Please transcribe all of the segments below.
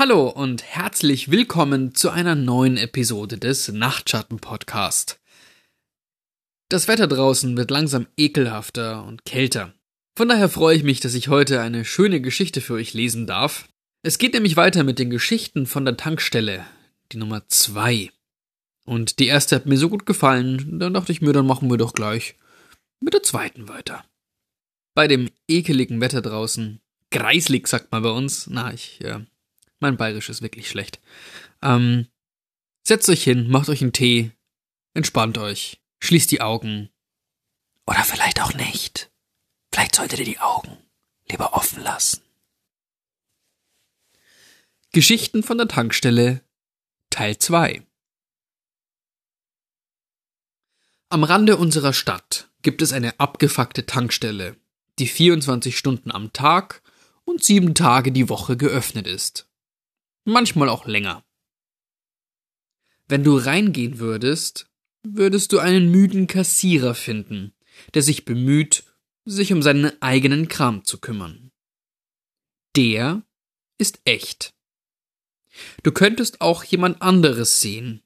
Hallo und herzlich willkommen zu einer neuen Episode des Nachtschatten Podcast. Das Wetter draußen wird langsam ekelhafter und kälter. Von daher freue ich mich, dass ich heute eine schöne Geschichte für euch lesen darf. Es geht nämlich weiter mit den Geschichten von der Tankstelle, die Nummer zwei. Und die erste hat mir so gut gefallen, dann dachte ich mir, dann machen wir doch gleich mit der zweiten weiter. Bei dem ekeligen Wetter draußen, greislig sagt man bei uns, na, ich, äh, mein Bayerisch ist wirklich schlecht. Ähm, setzt euch hin, macht euch einen Tee, entspannt euch, schließt die Augen. Oder vielleicht auch nicht. Vielleicht solltet ihr die Augen lieber offen lassen. Geschichten von der Tankstelle Teil 2 Am Rande unserer Stadt gibt es eine abgefuckte Tankstelle, die 24 Stunden am Tag und sieben Tage die Woche geöffnet ist. Manchmal auch länger. Wenn du reingehen würdest, würdest du einen müden Kassierer finden, der sich bemüht, sich um seinen eigenen Kram zu kümmern. Der ist echt. Du könntest auch jemand anderes sehen.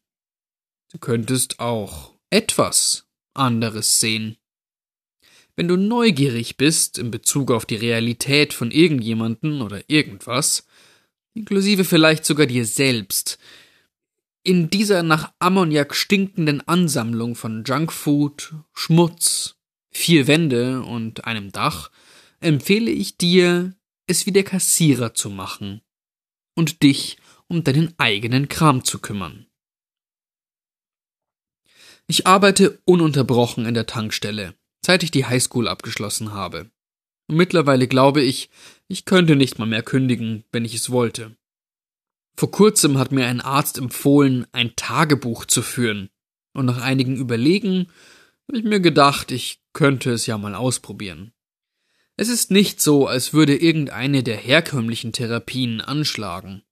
Du könntest auch etwas anderes sehen. Wenn du neugierig bist in Bezug auf die Realität von irgendjemanden oder irgendwas, inklusive vielleicht sogar dir selbst, in dieser nach Ammoniak stinkenden Ansammlung von Junkfood, Schmutz, vier Wände und einem Dach, empfehle ich dir, es wie der Kassierer zu machen und dich um deinen eigenen Kram zu kümmern. Ich arbeite ununterbrochen in der Tankstelle, seit ich die Highschool abgeschlossen habe. Mittlerweile glaube ich, ich könnte nicht mal mehr kündigen, wenn ich es wollte. Vor kurzem hat mir ein Arzt empfohlen, ein Tagebuch zu führen, und nach einigen Überlegen habe ich mir gedacht, ich könnte es ja mal ausprobieren. Es ist nicht so, als würde irgendeine der herkömmlichen Therapien anschlagen.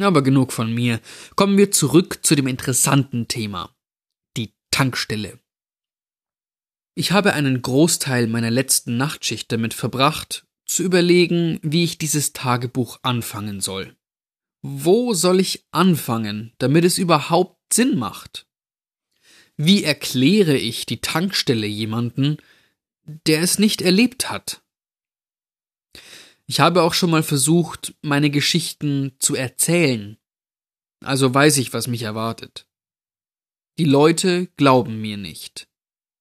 Aber genug von mir. Kommen wir zurück zu dem interessanten Thema. Tankstelle. Ich habe einen Großteil meiner letzten Nachtschicht damit verbracht, zu überlegen, wie ich dieses Tagebuch anfangen soll. Wo soll ich anfangen, damit es überhaupt Sinn macht? Wie erkläre ich die Tankstelle jemanden, der es nicht erlebt hat? Ich habe auch schon mal versucht, meine Geschichten zu erzählen. Also weiß ich, was mich erwartet. Die Leute glauben mir nicht.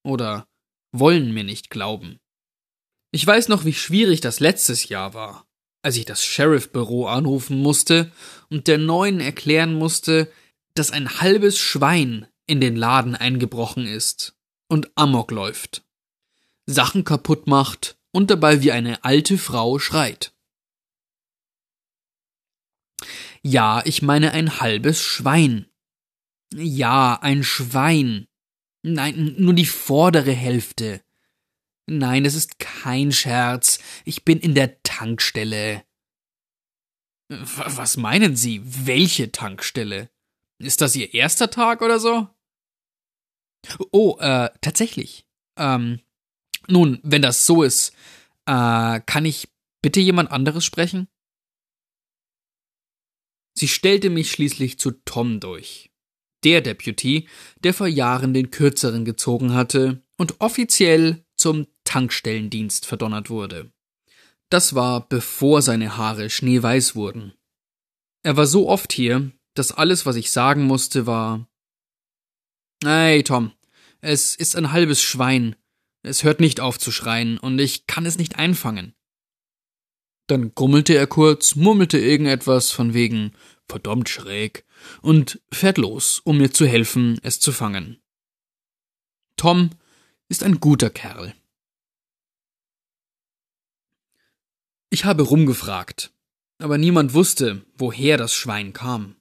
Oder wollen mir nicht glauben. Ich weiß noch, wie schwierig das letztes Jahr war, als ich das Sheriff-Büro anrufen musste und der Neuen erklären musste, dass ein halbes Schwein in den Laden eingebrochen ist und Amok läuft, Sachen kaputt macht und dabei wie eine alte Frau schreit. Ja, ich meine ein halbes Schwein. Ja, ein Schwein. Nein, nur die vordere Hälfte. Nein, es ist kein Scherz. Ich bin in der Tankstelle. Was meinen Sie? Welche Tankstelle? Ist das Ihr erster Tag oder so? Oh, äh, tatsächlich. Ähm, nun, wenn das so ist, äh, kann ich bitte jemand anderes sprechen? Sie stellte mich schließlich zu Tom durch der Deputy, der vor Jahren den Kürzeren gezogen hatte und offiziell zum Tankstellendienst verdonnert wurde. Das war bevor seine Haare schneeweiß wurden. Er war so oft hier, dass alles, was ich sagen musste, war Hey, Tom, es ist ein halbes Schwein. Es hört nicht auf zu schreien, und ich kann es nicht einfangen. Dann grummelte er kurz, murmelte irgendetwas von wegen verdammt schräg und fährt los, um mir zu helfen, es zu fangen. Tom ist ein guter Kerl. Ich habe rumgefragt, aber niemand wusste, woher das Schwein kam.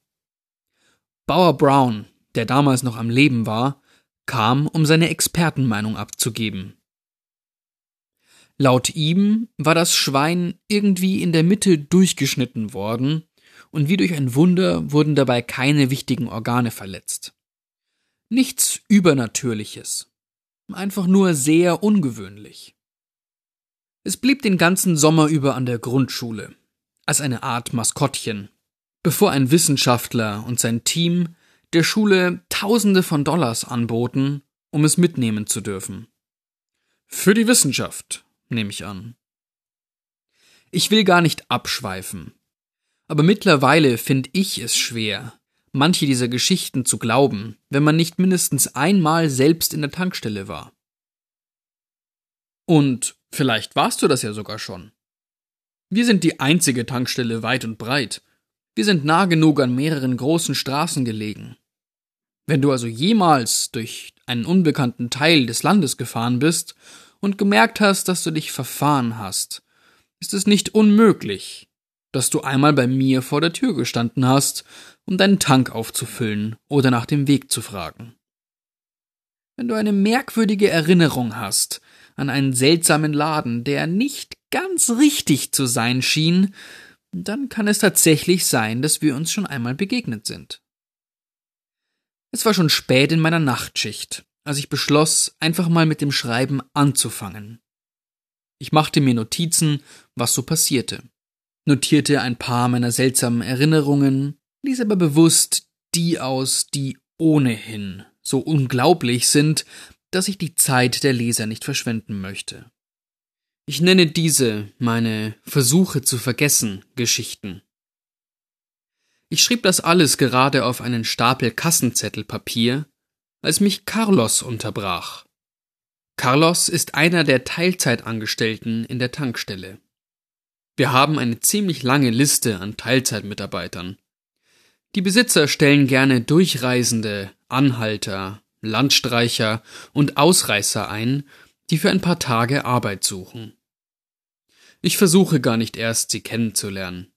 Bauer Brown, der damals noch am Leben war, kam, um seine Expertenmeinung abzugeben. Laut ihm war das Schwein irgendwie in der Mitte durchgeschnitten worden und wie durch ein Wunder wurden dabei keine wichtigen Organe verletzt. Nichts Übernatürliches, einfach nur sehr ungewöhnlich. Es blieb den ganzen Sommer über an der Grundschule, als eine Art Maskottchen, bevor ein Wissenschaftler und sein Team der Schule Tausende von Dollars anboten, um es mitnehmen zu dürfen. Für die Wissenschaft, nehme ich an. Ich will gar nicht abschweifen, aber mittlerweile finde ich es schwer, manche dieser Geschichten zu glauben, wenn man nicht mindestens einmal selbst in der Tankstelle war. Und vielleicht warst du das ja sogar schon. Wir sind die einzige Tankstelle weit und breit. Wir sind nah genug an mehreren großen Straßen gelegen. Wenn du also jemals durch einen unbekannten Teil des Landes gefahren bist und gemerkt hast, dass du dich verfahren hast, ist es nicht unmöglich, dass du einmal bei mir vor der Tür gestanden hast, um deinen Tank aufzufüllen oder nach dem Weg zu fragen. Wenn du eine merkwürdige Erinnerung hast an einen seltsamen Laden, der nicht ganz richtig zu sein schien, dann kann es tatsächlich sein, dass wir uns schon einmal begegnet sind. Es war schon spät in meiner Nachtschicht, als ich beschloss, einfach mal mit dem Schreiben anzufangen. Ich machte mir Notizen, was so passierte, notierte ein paar meiner seltsamen Erinnerungen, ließ aber bewusst die aus, die ohnehin so unglaublich sind, dass ich die Zeit der Leser nicht verschwenden möchte. Ich nenne diese meine Versuche zu vergessen Geschichten. Ich schrieb das alles gerade auf einen Stapel Kassenzettelpapier, als mich Carlos unterbrach. Carlos ist einer der Teilzeitangestellten in der Tankstelle. Wir haben eine ziemlich lange Liste an Teilzeitmitarbeitern. Die Besitzer stellen gerne Durchreisende, Anhalter, Landstreicher und Ausreißer ein, die für ein paar Tage Arbeit suchen. Ich versuche gar nicht erst, sie kennenzulernen.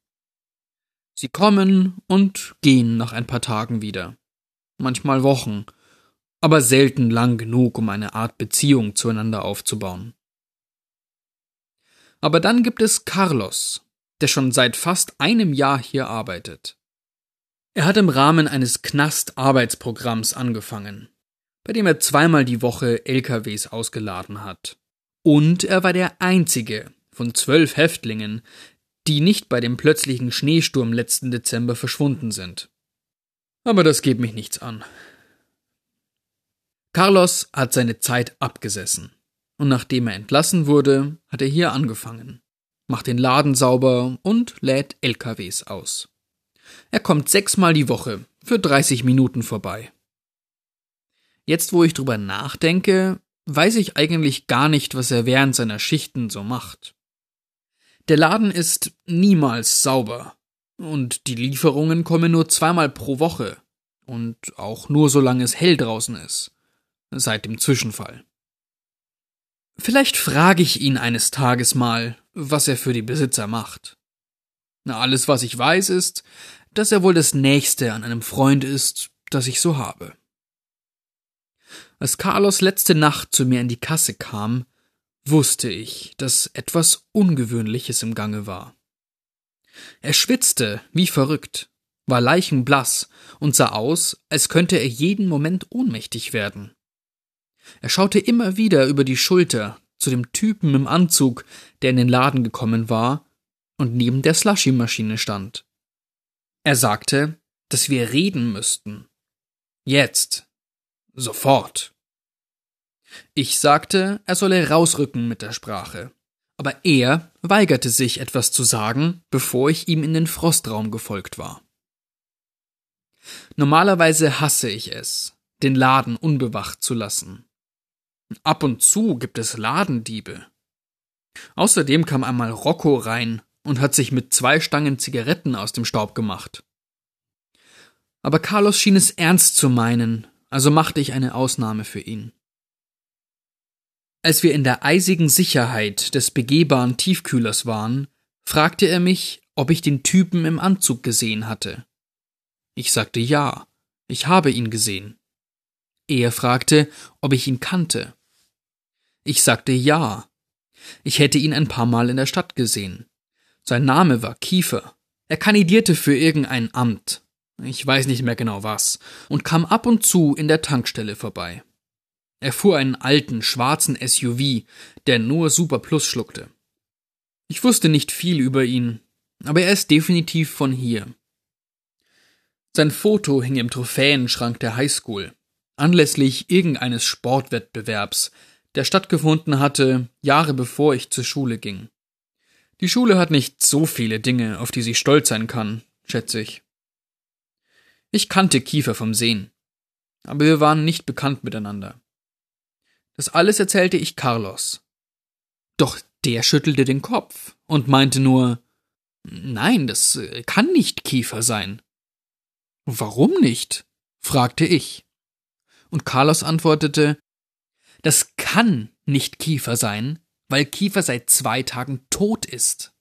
Sie kommen und gehen nach ein paar Tagen wieder. Manchmal Wochen, aber selten lang genug, um eine Art Beziehung zueinander aufzubauen. Aber dann gibt es Carlos, der schon seit fast einem Jahr hier arbeitet. Er hat im Rahmen eines Knast-Arbeitsprogramms angefangen, bei dem er zweimal die Woche LKWs ausgeladen hat. Und er war der einzige von zwölf Häftlingen, die nicht bei dem plötzlichen Schneesturm letzten Dezember verschwunden sind. Aber das geht mich nichts an. Carlos hat seine Zeit abgesessen. Und nachdem er entlassen wurde, hat er hier angefangen, macht den Laden sauber und lädt LKWs aus. Er kommt sechsmal die Woche für 30 Minuten vorbei. Jetzt, wo ich drüber nachdenke, weiß ich eigentlich gar nicht, was er während seiner Schichten so macht. Der Laden ist niemals sauber. Und die Lieferungen kommen nur zweimal pro Woche. Und auch nur solange es hell draußen ist. Seit dem Zwischenfall. Vielleicht frage ich ihn eines Tages mal, was er für die Besitzer macht. Na, alles, was ich weiß, ist, dass er wohl das Nächste an einem Freund ist, das ich so habe. Als Carlos letzte Nacht zu mir in die Kasse kam, wusste ich, dass etwas Ungewöhnliches im Gange war. Er schwitzte wie verrückt, war leichenblass und sah aus, als könnte er jeden Moment ohnmächtig werden. Er schaute immer wieder über die Schulter zu dem Typen im Anzug, der in den Laden gekommen war und neben der Slushy-Maschine stand. Er sagte, dass wir reden müssten. Jetzt. Sofort. Ich sagte, er solle rausrücken mit der Sprache. Aber er weigerte sich, etwas zu sagen, bevor ich ihm in den Frostraum gefolgt war. Normalerweise hasse ich es, den Laden unbewacht zu lassen. Ab und zu gibt es Ladendiebe. Außerdem kam einmal Rocco rein und hat sich mit zwei Stangen Zigaretten aus dem Staub gemacht. Aber Carlos schien es ernst zu meinen, also machte ich eine Ausnahme für ihn. Als wir in der eisigen Sicherheit des begehbaren Tiefkühlers waren, fragte er mich, ob ich den Typen im Anzug gesehen hatte. Ich sagte ja, ich habe ihn gesehen. Er fragte, ob ich ihn kannte. Ich sagte ja. Ich hätte ihn ein paar Mal in der Stadt gesehen. Sein Name war Kiefer. Er kandidierte für irgendein Amt. Ich weiß nicht mehr genau was. Und kam ab und zu in der Tankstelle vorbei. Er fuhr einen alten, schwarzen SUV, der nur Super Plus schluckte. Ich wusste nicht viel über ihn, aber er ist definitiv von hier. Sein Foto hing im Trophäenschrank der Highschool, anlässlich irgendeines Sportwettbewerbs, der stattgefunden hatte, Jahre bevor ich zur Schule ging. Die Schule hat nicht so viele Dinge, auf die sie stolz sein kann, schätze ich. Ich kannte Kiefer vom Sehen, aber wir waren nicht bekannt miteinander. Das alles erzählte ich Carlos. Doch der schüttelte den Kopf und meinte nur Nein, das kann nicht Kiefer sein. Warum nicht? fragte ich. Und Carlos antwortete Das kann nicht Kiefer sein, weil Kiefer seit zwei Tagen tot ist.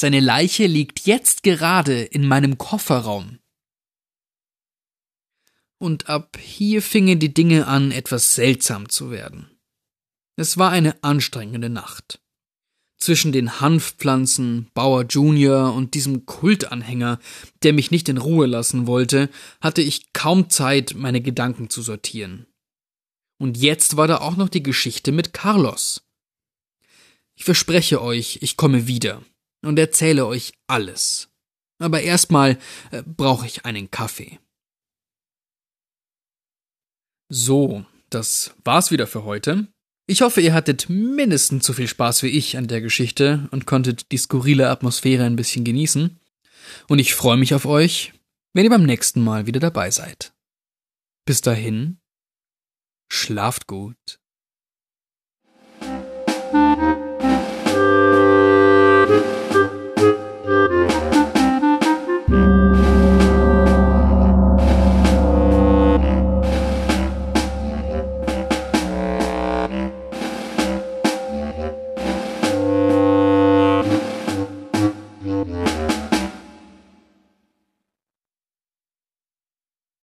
Seine Leiche liegt jetzt gerade in meinem Kofferraum. Und ab hier fingen die Dinge an, etwas seltsam zu werden. Es war eine anstrengende Nacht. Zwischen den Hanfpflanzen, Bauer Junior und diesem Kultanhänger, der mich nicht in Ruhe lassen wollte, hatte ich kaum Zeit, meine Gedanken zu sortieren. Und jetzt war da auch noch die Geschichte mit Carlos. Ich verspreche euch, ich komme wieder und erzähle euch alles. Aber erstmal äh, brauche ich einen Kaffee. So, das war's wieder für heute. Ich hoffe, ihr hattet mindestens so viel Spaß wie ich an der Geschichte und konntet die skurrile Atmosphäre ein bisschen genießen. Und ich freue mich auf euch, wenn ihr beim nächsten Mal wieder dabei seid. Bis dahin, schlaft gut.